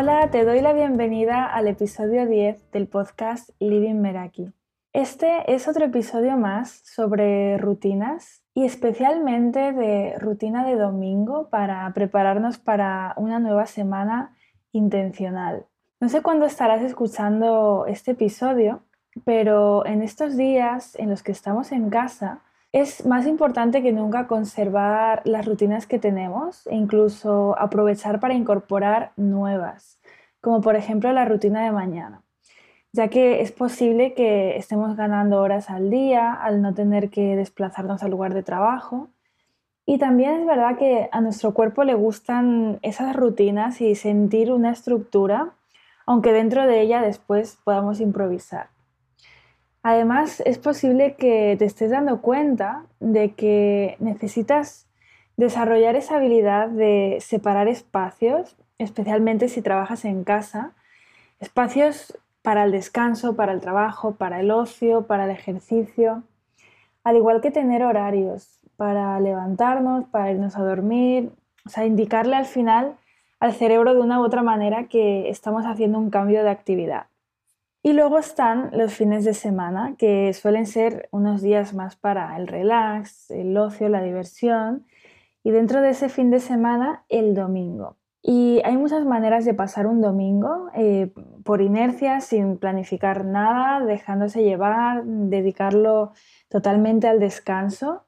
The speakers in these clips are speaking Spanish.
Hola, te doy la bienvenida al episodio 10 del podcast Living Meraki. Este es otro episodio más sobre rutinas y especialmente de rutina de domingo para prepararnos para una nueva semana intencional. No sé cuándo estarás escuchando este episodio, pero en estos días en los que estamos en casa es más importante que nunca conservar las rutinas que tenemos e incluso aprovechar para incorporar nuevas, como por ejemplo la rutina de mañana, ya que es posible que estemos ganando horas al día al no tener que desplazarnos al lugar de trabajo. Y también es verdad que a nuestro cuerpo le gustan esas rutinas y sentir una estructura, aunque dentro de ella después podamos improvisar. Además, es posible que te estés dando cuenta de que necesitas desarrollar esa habilidad de separar espacios, especialmente si trabajas en casa, espacios para el descanso, para el trabajo, para el ocio, para el ejercicio, al igual que tener horarios para levantarnos, para irnos a dormir, o sea, indicarle al final al cerebro de una u otra manera que estamos haciendo un cambio de actividad. Y luego están los fines de semana, que suelen ser unos días más para el relax, el ocio, la diversión. Y dentro de ese fin de semana, el domingo. Y hay muchas maneras de pasar un domingo, eh, por inercia, sin planificar nada, dejándose llevar, dedicarlo totalmente al descanso.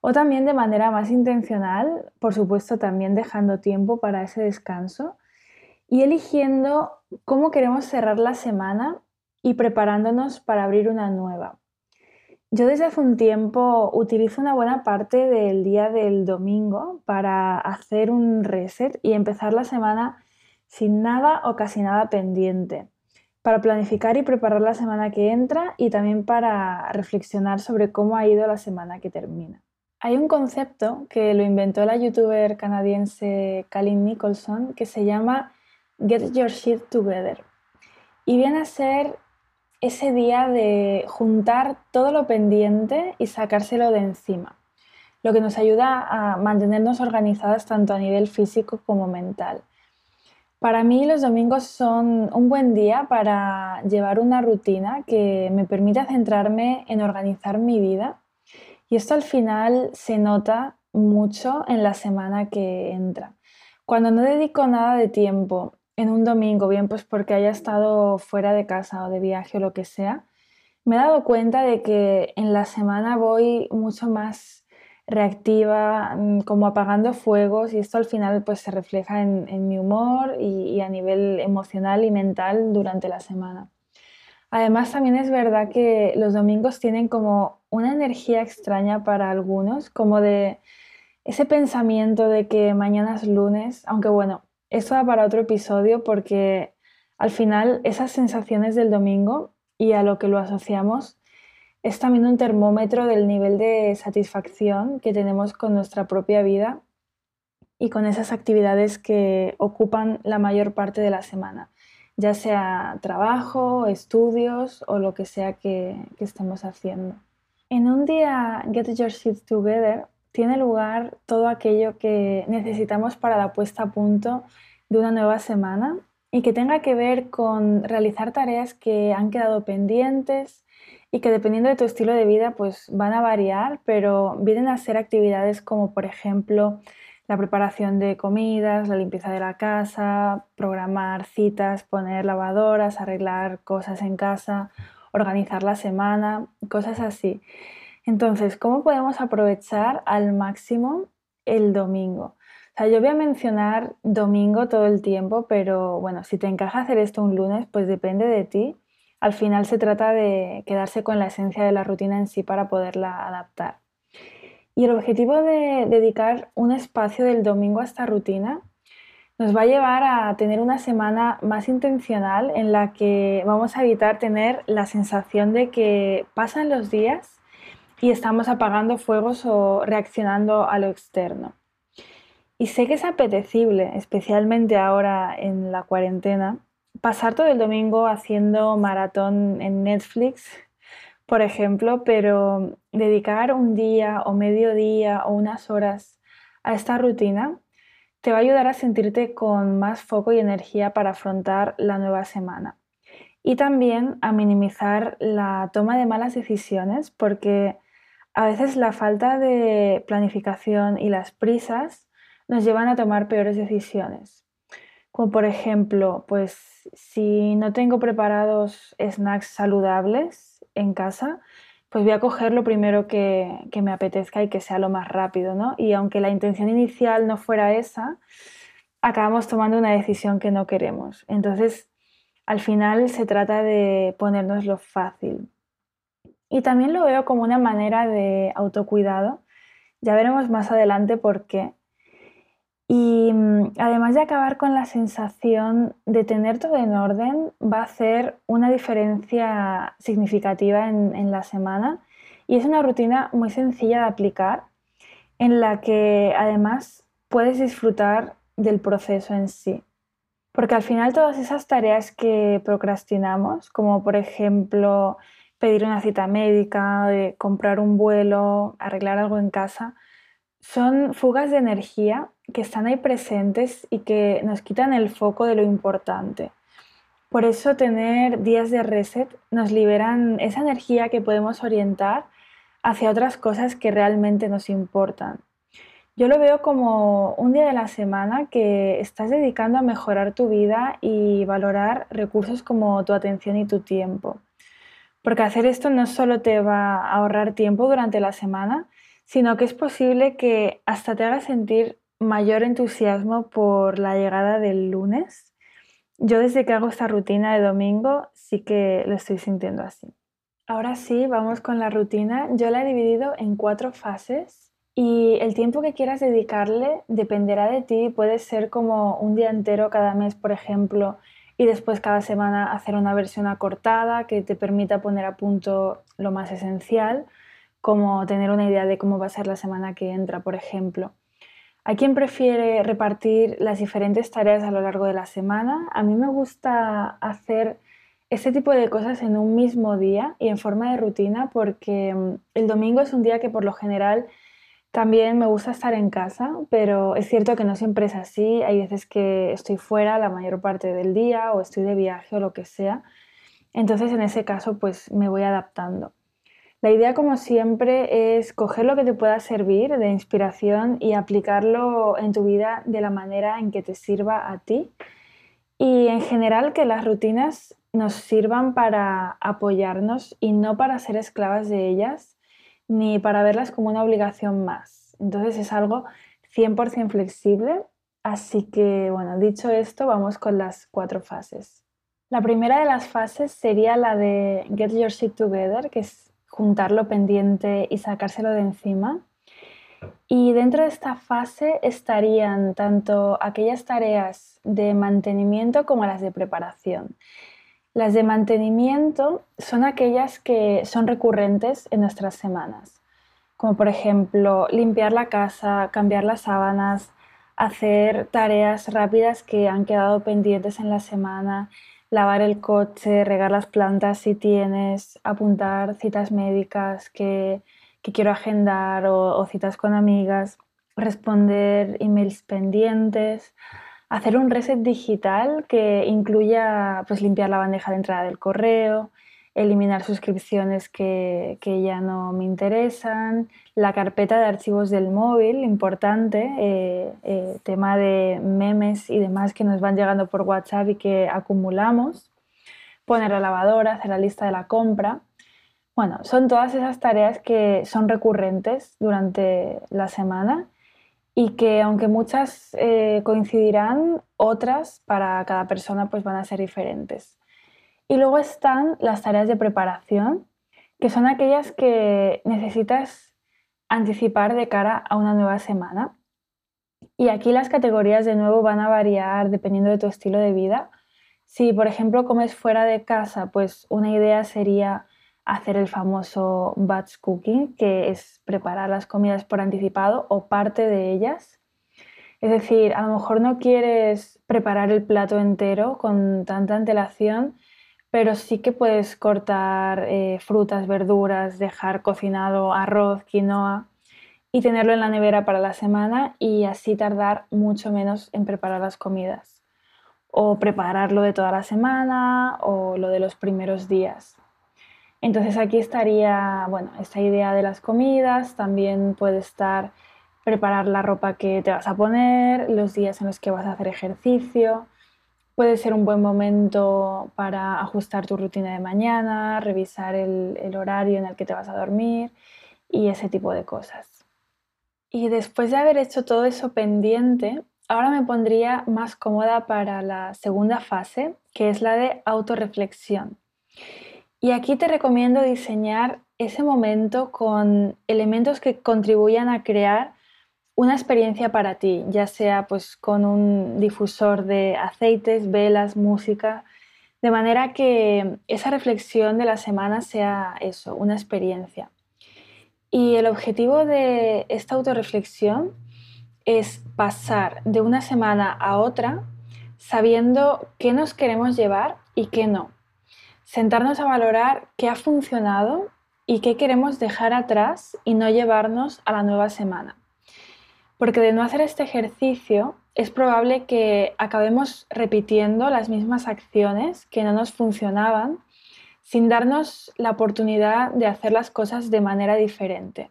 O también de manera más intencional, por supuesto también dejando tiempo para ese descanso y eligiendo cómo queremos cerrar la semana y preparándonos para abrir una nueva. Yo desde hace un tiempo utilizo una buena parte del día del domingo para hacer un reset y empezar la semana sin nada o casi nada pendiente, para planificar y preparar la semana que entra y también para reflexionar sobre cómo ha ido la semana que termina. Hay un concepto que lo inventó la youtuber canadiense Colin Nicholson que se llama Get Your Shit Together y viene a ser ese día de juntar todo lo pendiente y sacárselo de encima, lo que nos ayuda a mantenernos organizadas tanto a nivel físico como mental. Para mí los domingos son un buen día para llevar una rutina que me permita centrarme en organizar mi vida y esto al final se nota mucho en la semana que entra. Cuando no dedico nada de tiempo en un domingo, bien pues porque haya estado fuera de casa o de viaje o lo que sea, me he dado cuenta de que en la semana voy mucho más reactiva, mm, como apagando fuegos y esto al final pues se refleja en, mi humor y, a nivel emocional y mental durante la semana. Además también es verdad que los domingos tienen como una energía extraña para algunos, como de ese pensamiento de que mañana es lunes, aunque bueno, eso va para otro episodio porque al final esas sensaciones del domingo y a lo que lo asociamos es también un termómetro del nivel de satisfacción que tenemos con nuestra propia vida y con esas actividades que ocupan la mayor parte de la semana, ya sea trabajo, estudios o lo que sea que, que estemos haciendo. En un día Get Your Shit Together tiene lugar todo aquello que necesitamos para la puesta a punto de una nueva semana y que tenga que ver con realizar tareas que han quedado pendientes y que dependiendo de tu estilo de vida pues van a variar, pero vienen a ser actividades como por ejemplo la preparación de comidas, la limpieza de la casa, programar citas, poner lavadoras, arreglar cosas en casa, organizar la semana, cosas así. Entonces, ¿cómo podemos aprovechar al máximo el domingo? O sea, yo voy a mencionar domingo todo el tiempo, pero bueno, si te encaja hacer esto un lunes, pues depende de ti. Al final se trata de quedarse con la esencia de la rutina en sí para poderla adaptar. Y el objetivo de dedicar un espacio del domingo a esta rutina nos va a llevar a tener una semana más intencional en la que vamos a evitar tener la sensación de que pasan los días y estamos apagando fuegos o reaccionando a lo externo. Y sé que es apetecible, especialmente ahora en la cuarentena, pasar todo el domingo haciendo maratón en Netflix, por ejemplo, pero dedicar un día o medio día o unas horas a esta rutina te va a ayudar a sentirte con más foco y energía para afrontar la nueva semana. Y también a minimizar la toma de malas decisiones porque a veces la falta de planificación y las prisas nos llevan a tomar peores decisiones. Como por ejemplo, pues si no tengo preparados snacks saludables en casa, pues voy a coger lo primero que, me apetezca y que sea lo más rápido, ¿no? Y aunque la intención inicial no fuera esa, acabamos tomando una decisión que no queremos. Entonces, al final se trata de ponernos lo fácil. Y también lo veo como una manera de autocuidado. Ya veremos más adelante por qué. Y mm, además de acabar con la sensación de tener todo en orden, va a hacer una diferencia significativa en, la semana. Y es una rutina muy sencilla de aplicar, en la que además puedes disfrutar del proceso en sí. Porque al final todas esas tareas que procrastinamos, como por ejemplo pedir una cita médica, comprar un vuelo, arreglar algo en casa, son fugas de energía que están ahí presentes y que nos quitan el foco de lo importante. Por eso tener días de reset nos liberan esa energía que podemos orientar hacia otras cosas que realmente nos importan. Yo lo veo como un día de la semana que estás dedicando a mejorar tu vida y valorar recursos como tu atención y tu tiempo. Porque hacer esto no solo te va a ahorrar tiempo durante la semana, sino que es posible que hasta te haga sentir mayor entusiasmo por la llegada del lunes. Yo desde que hago esta rutina de domingo sí que lo estoy sintiendo así. Ahora sí, vamos con la rutina. Yo la he dividido en cuatro fases y el tiempo que quieras dedicarle dependerá de ti. Puede ser como un día entero cada mes, por ejemplo, y después cada semana hacer una versión acortada que te permita poner a punto lo más esencial como tener una idea de cómo va a ser la semana que entra, por ejemplo. Hay quien prefiere repartir las diferentes tareas a lo largo de la semana. A mí me gusta hacer este tipo de cosas en un mismo día y en forma de rutina porque mm, el domingo es un día que por lo general también me gusta estar en casa, pero es cierto que no siempre es así. Hay veces que estoy fuera la mayor parte del día o estoy de viaje o lo que sea. Entonces en ese caso pues me voy adaptando. La idea, como siempre, es coger lo que te pueda servir de inspiración y aplicarlo en tu vida de la manera en que te sirva a ti. Y en general que las rutinas nos sirvan para apoyarnos y no para ser esclavas de ellas, ni para verlas como una obligación más. Entonces es algo 100% flexible. Así que, bueno, dicho esto, vamos con las cuatro fases. La primera de las fases sería la de Get Your Shit Together, que es juntarlo pendiente y sacárselo de encima. Y dentro de esta fase estarían tanto aquellas tareas de mantenimiento como las de preparación. Las de mantenimiento son aquellas que son recurrentes en nuestras semanas, como por ejemplo limpiar la casa, cambiar las sábanas, hacer tareas rápidas que han quedado pendientes en la semana, lavar el coche, regar las plantas si tienes, apuntar citas médicas que, quiero agendar o, citas con amigas, responder emails pendientes, hacer un reset digital que incluya pues, limpiar la bandeja de entrada del correo, eliminar suscripciones que, ya no me interesan, la carpeta de archivos del móvil, importante, eh, eh, tema de memes y demás que nos van llegando por WhatsApp y que acumulamos, poner la lavadora, hacer la lista de la compra. Bueno, son todas esas tareas que son recurrentes durante la semana y que aunque muchas eh, coincidirán, otras para cada persona pues van a ser diferentes. Y luego están las tareas de preparación, que son aquellas que necesitas anticipar de cara a una nueva semana. Y aquí las categorías de nuevo van a variar dependiendo de tu estilo de vida. Si, por ejemplo, comes fuera de casa, pues una idea sería hacer el famoso batch cooking, que es preparar las comidas por anticipado o parte de ellas. Es decir, a lo mejor no quieres preparar el plato entero con tanta antelación, pero sí que puedes cortar eh, frutas, verduras, dejar cocinado arroz, quinoa y tenerlo en la nevera para la semana y así tardar mucho menos en preparar las comidas. O prepararlo de toda la semana o lo de los primeros días. Entonces aquí estaría, bueno, esta idea de las comidas, también puede estar preparar la ropa que te vas a poner, los días en los que vas a hacer ejercicio. Puede ser un buen momento para ajustar tu rutina de mañana, revisar el, el horario en el que te vas a dormir y ese tipo de cosas. Y después de haber hecho todo eso pendiente, ahora me pondría más cómoda para la segunda fase, que es la de autorreflexión. Y aquí te recomiendo diseñar ese momento con elementos que contribuyan a crear una experiencia para ti, ya sea pues con un difusor de aceites, velas, música, de manera que esa reflexión de la semana sea eso, una experiencia. Y el objetivo de esta autorreflexión es pasar de una semana a otra sabiendo qué nos queremos llevar y qué no. Sentarnos a valorar qué ha funcionado y qué queremos dejar atrás y no llevarnos a la nueva semana. Porque de no hacer este ejercicio es probable que acabemos repitiendo las mismas acciones que no nos funcionaban sin darnos la oportunidad de hacer las cosas de manera diferente.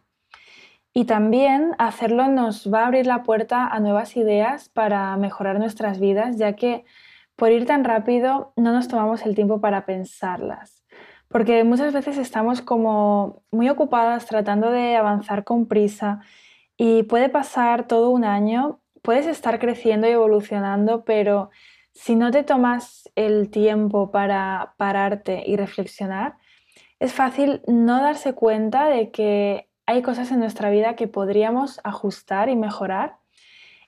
Y también hacerlo nos va a abrir la puerta a nuevas ideas para mejorar nuestras vidas, ya que por ir tan rápido no nos tomamos el tiempo para pensarlas. Porque muchas veces estamos como muy ocupadas tratando de avanzar con prisa y puede pasar todo un año, puedes estar creciendo y evolucionando, pero si no te tomas el tiempo para pararte y reflexionar, es fácil no darse cuenta de que hay cosas en nuestra vida que podríamos ajustar y mejorar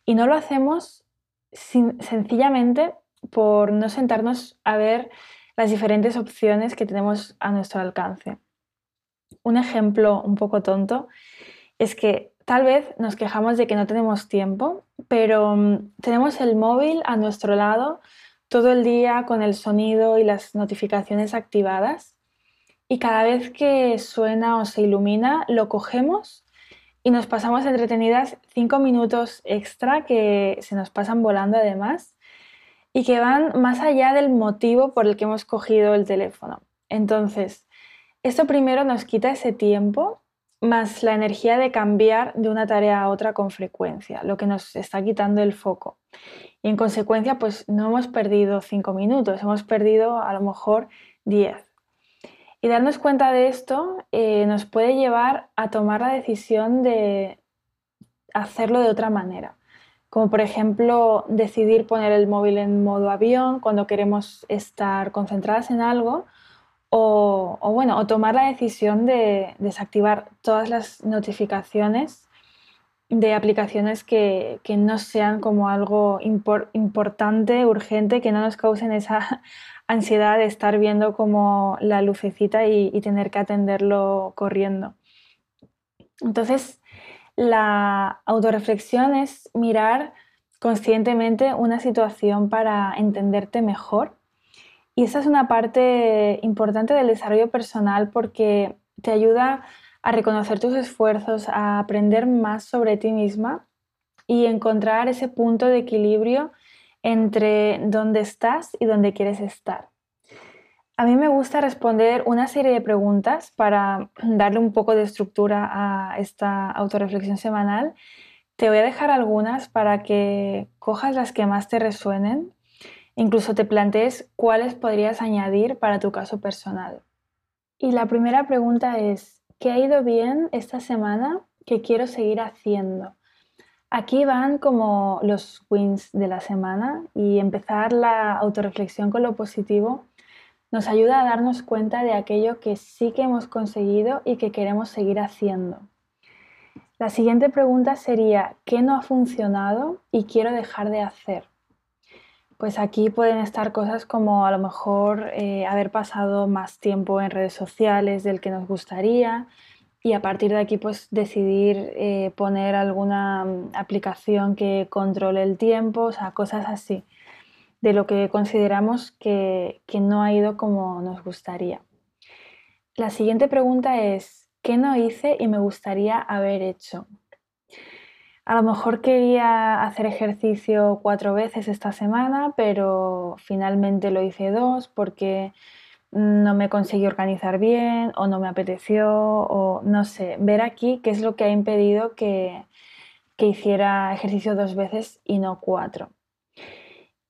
y no lo hacemos sencillamente por no sentarnos a ver las diferentes opciones que tenemos a nuestro alcance. Un ejemplo un poco tonto es que Tal vez nos quejamos de que no tenemos tiempo, pero mm, tenemos el móvil a nuestro lado todo el día con el sonido y las notificaciones activadas y cada vez que suena o se ilumina lo cogemos y nos pasamos entretenidas cinco minutos extra que se nos pasan volando además y que van más allá del motivo por el que hemos cogido el teléfono. Entonces, esto primero nos quita ese tiempo más la energía de cambiar de una tarea a otra con frecuencia, lo que nos está quitando el foco. Y en consecuencia, pues no hemos perdido cinco minutos, hemos perdido a lo mejor diez. Y darnos cuenta de esto eh, nos puede llevar a tomar la decisión de hacerlo de otra manera. Como por ejemplo decidir poner el móvil en modo avión cuando queremos estar concentradas en algo o, bueno, o tomar la decisión de desactivar todas las notificaciones de aplicaciones que, no sean como algo importante, urgente, que no nos causen esa ansiedad de estar viendo como la lucecita y, y tener que atenderlo corriendo. Entonces, la autorreflexión es mirar conscientemente una situación para entenderte mejor y esa es una parte importante del desarrollo personal porque te ayuda a reconocer tus esfuerzos, a aprender más sobre ti misma y encontrar ese punto de equilibrio entre dónde estás y dónde quieres estar. A mí me gusta responder una serie de preguntas para darle un poco de estructura a esta autorreflexión semanal. Te voy a dejar algunas para que cojas las que más te resuenen Incluso te plantees cuáles podrías añadir para tu caso personal. Y la primera pregunta es, ¿qué ha ido bien esta semana que quiero seguir haciendo? Aquí van como los wins de la semana y empezar la autorreflexión con lo positivo nos ayuda a darnos cuenta de aquello que sí que hemos conseguido y que queremos seguir haciendo. La siguiente pregunta sería, ¿qué no ha funcionado y quiero dejar de hacer? Pues aquí pueden estar cosas como a lo mejor eh, haber pasado más tiempo en redes sociales del que nos gustaría y a partir de aquí pues decidir eh, poner alguna mm, aplicación que controle el tiempo, o sea, cosas así, de lo que consideramos que, que no ha ido como nos gustaría. La siguiente pregunta es, ¿qué no hice y me gustaría haber hecho? A lo mejor quería hacer ejercicio cuatro veces esta semana, pero finalmente lo hice dos porque no me conseguí organizar bien o no me apeteció o no sé, ver aquí qué es lo que ha impedido que, que hiciera ejercicio dos veces y no cuatro.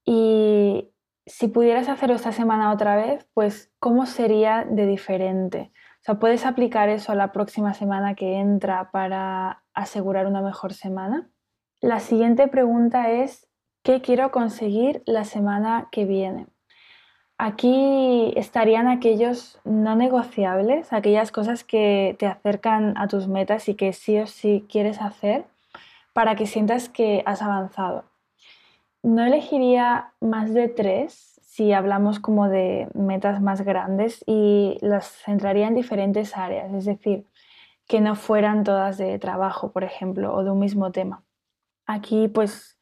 Y si pudieras hacerlo esta semana otra vez, pues ¿cómo sería de diferente? O sea, ¿puedes aplicar eso a la próxima semana que entra para asegurar una mejor semana? La siguiente pregunta es, ¿qué quiero conseguir la semana que viene? Aquí estarían aquellos no negociables, aquellas cosas que te acercan a tus metas y que sí o sí quieres hacer para que sientas que has avanzado. No elegiría más de tres si hablamos como de metas más grandes y las centraría en diferentes áreas, es decir, que no fueran todas de trabajo, por ejemplo, o de un mismo tema. Aquí, pues,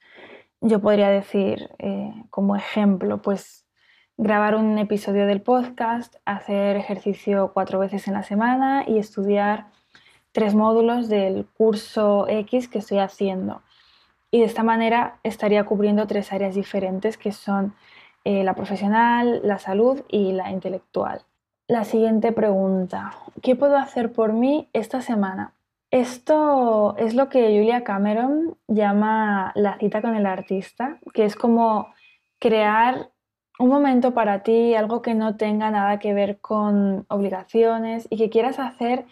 yo podría decir eh, como ejemplo, pues, grabar un episodio del podcast, hacer ejercicio cuatro veces en la semana y estudiar tres módulos del curso X que estoy haciendo. Y de esta manera estaría cubriendo tres áreas diferentes que son eh, la profesional, la salud y la intelectual. La siguiente pregunta, ¿qué puedo hacer por mí esta semana? Esto es lo que Julia Cameron llama la cita con el artista, que es como crear un momento para ti, algo que no tenga nada que ver con obligaciones y que quieras hacer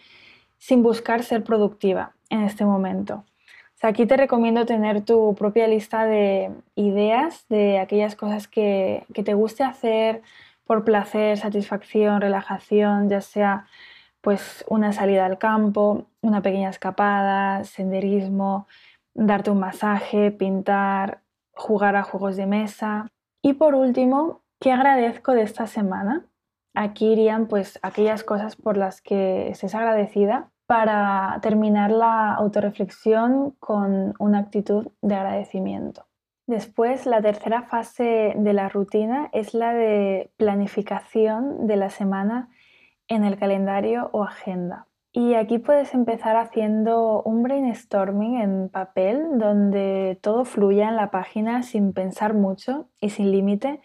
sin buscar ser productiva en este momento. Aquí te recomiendo tener tu propia lista de ideas de aquellas cosas que, te guste hacer, por placer, satisfacción, relajación, ya sea pues una salida al campo, una pequeña escapada, senderismo, darte un masaje, pintar, jugar a juegos de mesa. Y por último, ¿qué agradezco de esta semana? Aquí irían pues aquellas cosas por las que estés agradecida para terminar la autorreflexión con una actitud de agradecimiento. Después, la tercera fase de la rutina es la de planificación de la semana en el calendario o agenda. Y aquí puedes empezar haciendo un brainstorming en papel donde todo fluya en la página sin pensar mucho y sin límite,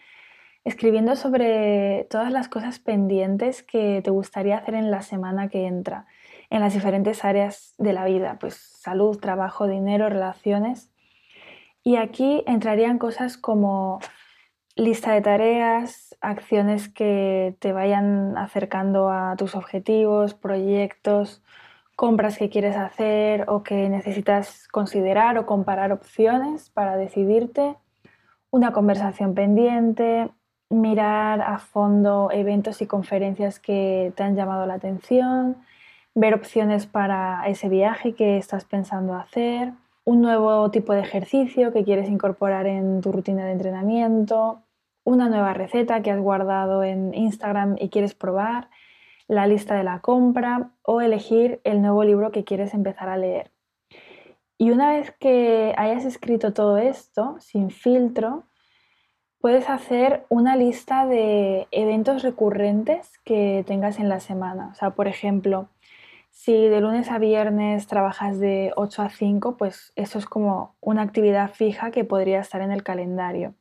escribiendo sobre todas las cosas pendientes que te gustaría hacer en la semana que entra, en las diferentes áreas de la vida, pues salud, trabajo, dinero, relaciones. Y aquí entrarían cosas como lista de tareas, acciones que te vayan acercando a tus objetivos, proyectos, compras que quieres hacer o que necesitas considerar o comparar opciones para decidirte, una conversación pendiente, mirar a fondo eventos y conferencias que te han llamado la atención, ver opciones para ese viaje que estás pensando hacer, un nuevo tipo de ejercicio que quieres incorporar en tu rutina de entrenamiento, una nueva receta que has guardado en Instagram y quieres probar, la lista de la compra o elegir el nuevo libro que quieres empezar a leer. Y una vez que hayas escrito todo esto, sin filtro, puedes hacer una lista de eventos recurrentes que tengas en la semana. O sea, por ejemplo, si de lunes a viernes trabajas de 8 a 5, pues eso es como una actividad fija que podría estar en el calendario.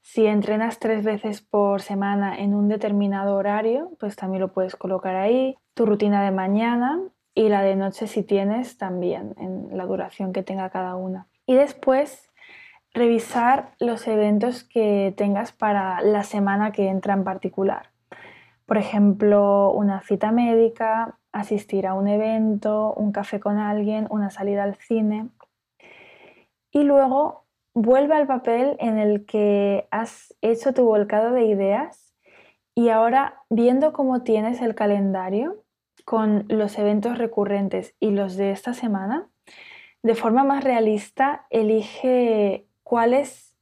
Si entrenas tres veces por semana en un determinado horario, pues también lo puedes colocar ahí. Tu rutina de mañana y la de noche si tienes también, en la duración que tenga cada una. Y después revisar los eventos que tengas para la semana que entra en particular. Por ejemplo, una cita médica, asistir a un evento, un café con alguien, una salida al cine. Y luego vuelve al papel en el que has hecho tu volcado de ideas y ahora viendo cómo tienes el calendario con los eventos recurrentes y los de esta semana, de forma más realista elige cuáles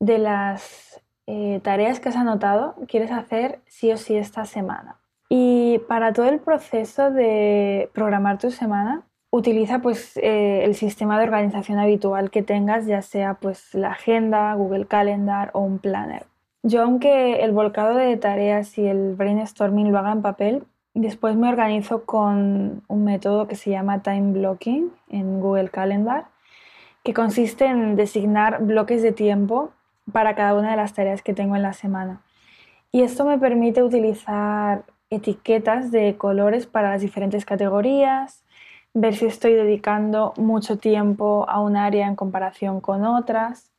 de las eh, tareas que has anotado quieres hacer sí o sí esta semana. Y para todo el proceso de programar tu semana, utiliza pues eh, el sistema de organización habitual que tengas, ya sea pues la agenda, Google Calendar o un planner. Yo aunque el volcado de tareas y el brainstorming lo haga en papel, después me organizo con un método que se llama time blocking en Google Calendar que consiste en designar bloques de tiempo para cada una de las tareas que tengo en la semana. Y esto me permite utilizar etiquetas de colores para las diferentes categorías, ver si estoy dedicando mucho tiempo a un área en comparación con otras.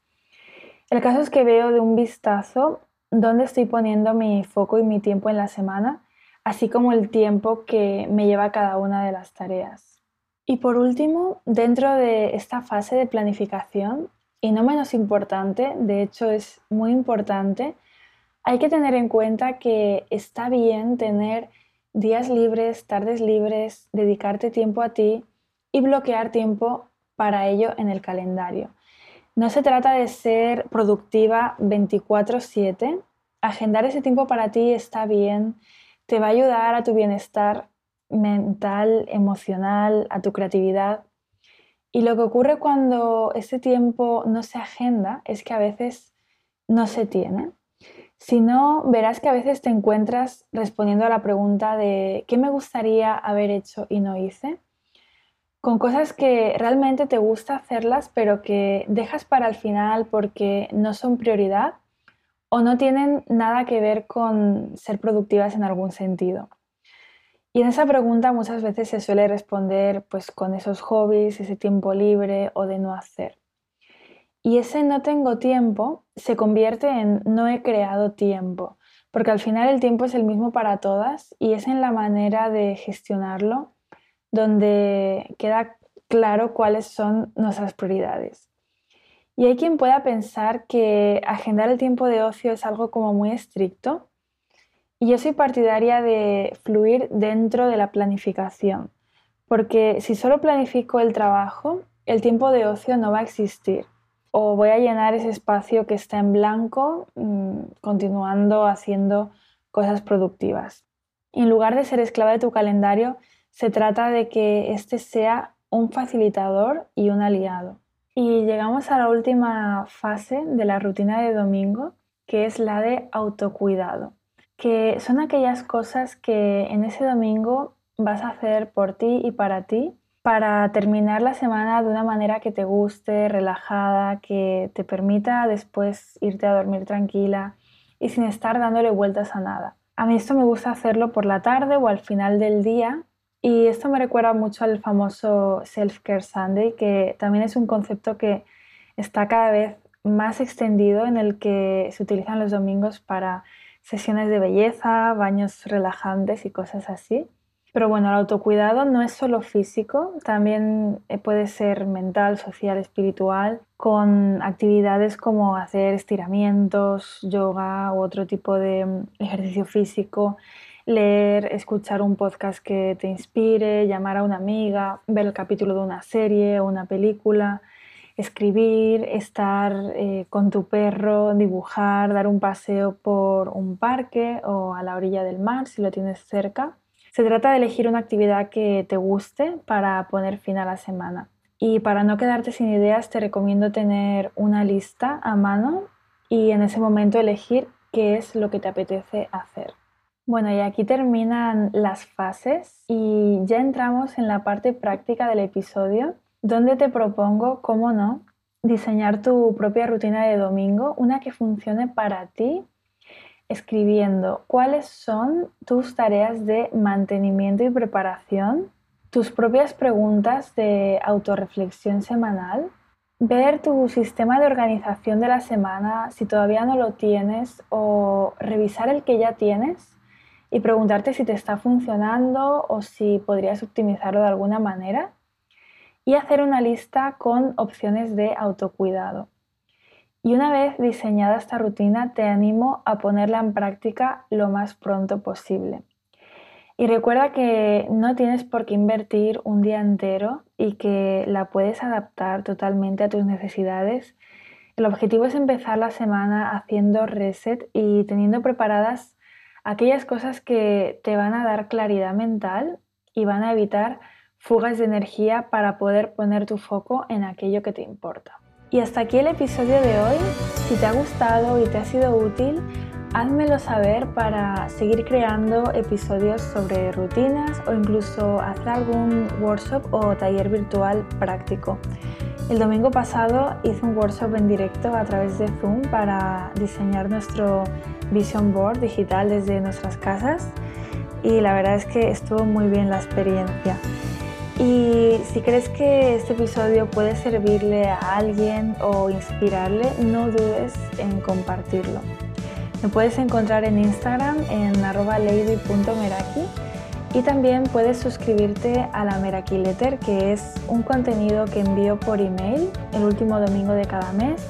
El caso es que veo de un vistazo dónde estoy poniendo mi foco y mi tiempo en la semana, así como el tiempo que me lleva cada una de las tareas. Y por último, dentro de esta fase de planificación, y no menos importante, de hecho es muy importante, hay que tener en cuenta que está bien tener días libres, tardes libres, dedicarte tiempo a ti y bloquear tiempo para ello en el calendario. No se trata de ser productiva 24/7. Agendar ese tiempo para ti está bien, te va a ayudar a tu bienestar mental, emocional, a tu creatividad. Y lo que ocurre cuando ese tiempo no se agenda es que a veces no se tiene. Si no, verás que a veces te encuentras respondiendo a la pregunta de ¿qué me gustaría haber hecho y no hice? Con cosas que realmente te gusta hacerlas, pero que dejas para el final porque no son prioridad o no tienen nada que ver con ser productivas en algún sentido. Y en esa pregunta muchas veces se suele responder pues con esos hobbies, ese tiempo libre o de no hacer. Y ese no tengo tiempo se convierte en no he creado tiempo, porque al final el tiempo es el mismo para todas y es en la manera de gestionarlo donde queda claro cuáles son nuestras prioridades. Y hay quien pueda pensar que agendar el tiempo de ocio es algo como muy estricto. Y yo soy partidaria de fluir dentro de la planificación, porque si solo planifico el trabajo, el tiempo de ocio no va a existir o voy a llenar ese espacio que está en blanco mm, continuando haciendo cosas productivas. en lugar de ser esclava de tu calendario, se trata de que este sea un facilitador y un aliado. Y llegamos a la última fase de la rutina de domingo, que es la de autocuidado, que son aquellas cosas que en ese domingo vas a hacer por ti y para ti para terminar la semana de una manera que te guste, relajada, que te permita después irte a dormir tranquila y sin estar dándole vueltas a nada. A mí esto me gusta hacerlo por la tarde o al final del día y esto me recuerda mucho al famoso Self-Care Sunday, que también es un concepto que está cada vez más extendido en el que se utilizan los domingos para sesiones de belleza, baños relajantes y cosas así. Pero bueno, el autocuidado no es solo físico, también eh, puede ser mental, social, espiritual, con actividades como hacer estiramientos, yoga u otro tipo de mm, ejercicio físico, leer, escuchar un podcast que te inspire, llamar a una amiga, ver el capítulo de una serie o una película, escribir, estar eh, con tu perro, dibujar, dar un paseo por un parque o a la orilla del mar si lo tienes cerca se trata de elegir una actividad que te guste para poner fin a la semana. Y para no quedarte sin ideas, te recomiendo tener una lista a mano y en ese momento elegir qué es lo que te apetece hacer. Bueno, y aquí terminan las fases y ya entramos en la parte práctica del episodio, donde te propongo, cómo no, diseñar tu propia rutina de domingo, una que funcione para ti escribiendo cuáles son tus tareas de mantenimiento y preparación, tus propias preguntas de autorreflexión semanal, ver tu sistema de organización de la semana si todavía no lo tienes o revisar el que ya tienes y preguntarte si te está funcionando o si podrías optimizarlo de alguna manera y hacer una lista con opciones de autocuidado. Y una vez diseñada esta rutina, te animo a ponerla en práctica lo más pronto posible. Y recuerda que no tienes por qué invertir un día entero y que la puedes adaptar totalmente a tus necesidades. El objetivo es empezar la semana haciendo reset y teniendo preparadas aquellas cosas que te van a dar claridad mental y van a evitar fugas de energía para poder poner tu foco en aquello que te importa. Y hasta aquí el episodio de hoy. Si te ha gustado y te ha sido útil, házmelo saber para seguir creando episodios sobre rutinas o incluso hacer algún workshop o taller virtual práctico. El domingo pasado hice un workshop en directo a través de Zoom para diseñar nuestro vision board digital desde nuestras casas y la verdad es que estuvo muy bien la experiencia. Y si crees que este episodio puede servirle a alguien o inspirarle, no dudes en compartirlo. Me puedes encontrar en Instagram en arroba lady.meraki y también puedes suscribirte a la Meraki Letter, que es un contenido que envío por email el último domingo de cada mes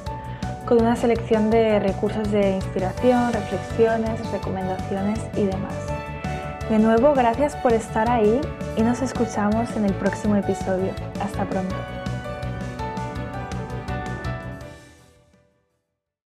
con una selección de recursos de inspiración, reflexiones, recomendaciones y demás. De nuevo, gracias por estar ahí y nos escuchamos en el próximo episodio. Hasta pronto.